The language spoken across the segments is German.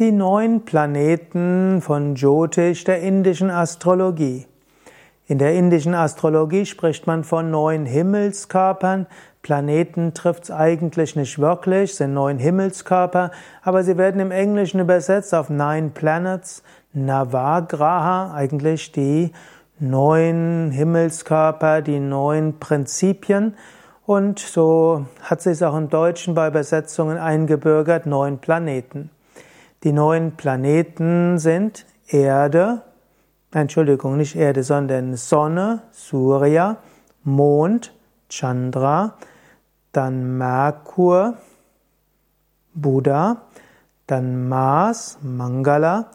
Die neun Planeten von Jyotish der indischen Astrologie. In der indischen Astrologie spricht man von neun Himmelskörpern. Planeten trifft es eigentlich nicht wirklich, sind neun Himmelskörper, aber sie werden im Englischen übersetzt auf Nine Planets, Navagraha, eigentlich die neun Himmelskörper, die neun Prinzipien. Und so hat sich auch im Deutschen bei Übersetzungen eingebürgert, neun Planeten. Die neun Planeten sind Erde, Entschuldigung, nicht Erde, sondern Sonne, Surya, Mond, Chandra, dann Merkur, Buddha, dann Mars, Mangala,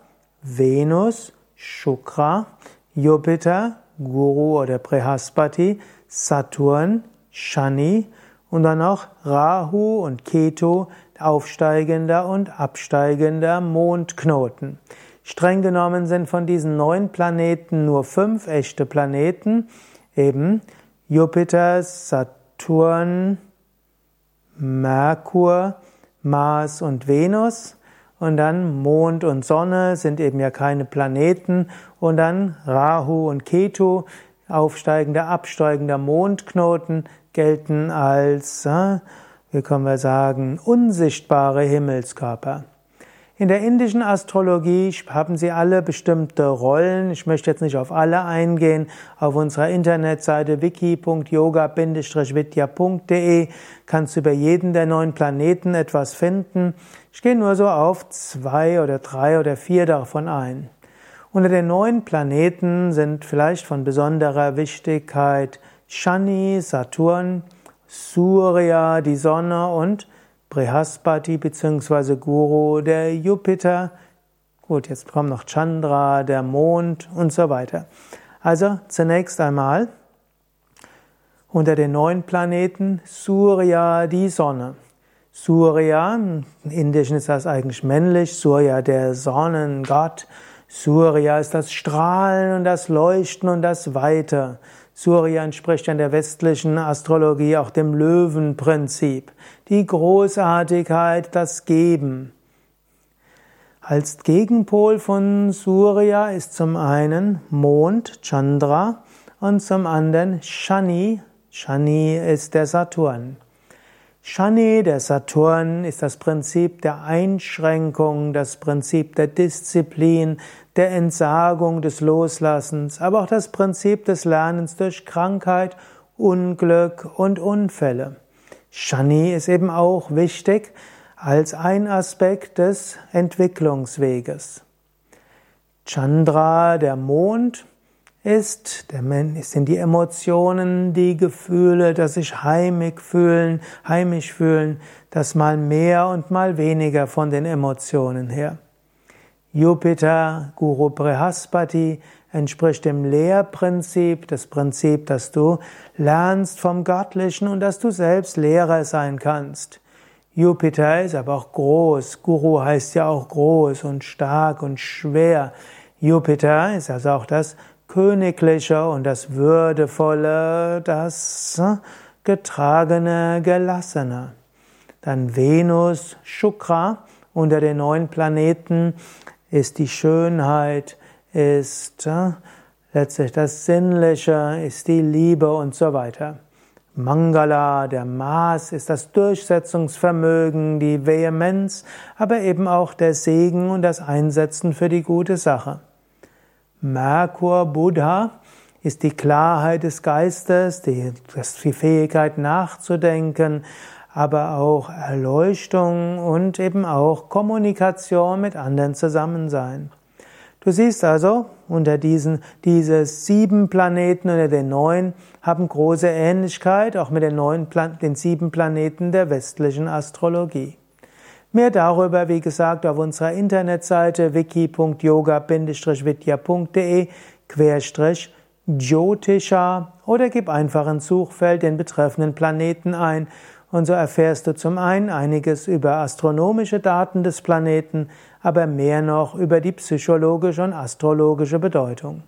Venus, Shukra, Jupiter, Guru oder Prehaspati, Saturn, Shani und dann noch Rahu und Ketu, aufsteigender und absteigender Mondknoten. Streng genommen sind von diesen neun Planeten nur fünf echte Planeten, eben Jupiter, Saturn, Merkur, Mars und Venus. Und dann Mond und Sonne sind eben ja keine Planeten. Und dann Rahu und Ketu, aufsteigender, absteigender Mondknoten, gelten als, äh, wie können wir sagen, unsichtbare Himmelskörper. In der indischen Astrologie haben sie alle bestimmte Rollen. Ich möchte jetzt nicht auf alle eingehen. Auf unserer Internetseite wiki.yoga-vidya.de kannst du über jeden der neun Planeten etwas finden. Ich gehe nur so auf zwei oder drei oder vier davon ein. Unter den neun Planeten sind vielleicht von besonderer Wichtigkeit Shani, Saturn, Surya, die Sonne und Brihaspati bzw. Guru, der Jupiter, gut, jetzt kommt noch Chandra, der Mond und so weiter. Also zunächst einmal unter den neun Planeten Surya, die Sonne. Surya, im Indischen ist das eigentlich männlich, Surya der Sonnengott. Surya ist das Strahlen und das Leuchten und das Weite. Surya entspricht in der westlichen Astrologie auch dem Löwenprinzip. Die Großartigkeit, das Geben. Als Gegenpol von Surya ist zum einen Mond, Chandra, und zum anderen Shani. Shani ist der Saturn. Shani, der Saturn, ist das Prinzip der Einschränkung, das Prinzip der Disziplin, der Entsagung, des Loslassens, aber auch das Prinzip des Lernens durch Krankheit, Unglück und Unfälle. Shani ist eben auch wichtig als ein Aspekt des Entwicklungsweges. Chandra, der Mond, ist, der Mensch, sind die Emotionen, die Gefühle, das sich heimig fühlen, heimisch fühlen, das mal mehr und mal weniger von den Emotionen her. Jupiter, Guru Brihaspati, entspricht dem Lehrprinzip, das Prinzip, dass du lernst vom Göttlichen und dass du selbst Lehrer sein kannst. Jupiter ist aber auch groß. Guru heißt ja auch groß und stark und schwer. Jupiter ist also auch das Königliche und das Würdevolle, das Getragene, Gelassene. Dann Venus, Shukra unter den neun Planeten ist die Schönheit, ist letztlich das Sinnliche, ist die Liebe und so weiter. Mangala, der Maß, ist das Durchsetzungsvermögen, die Vehemenz, aber eben auch der Segen und das Einsetzen für die gute Sache. Merkur Buddha ist die Klarheit des Geistes, die, die Fähigkeit nachzudenken, aber auch Erleuchtung und eben auch Kommunikation mit anderen Zusammensein. Du siehst also, unter diesen, diese sieben Planeten unter den neun haben große Ähnlichkeit auch mit den, neun, den sieben Planeten der westlichen Astrologie. Mehr darüber, wie gesagt, auf unserer Internetseite wiki.yoga-vidya.de Querstrich Jyotisha oder gib einfach ins Suchfeld den betreffenden Planeten ein und so erfährst du zum einen einiges über astronomische Daten des Planeten, aber mehr noch über die psychologische und astrologische Bedeutung.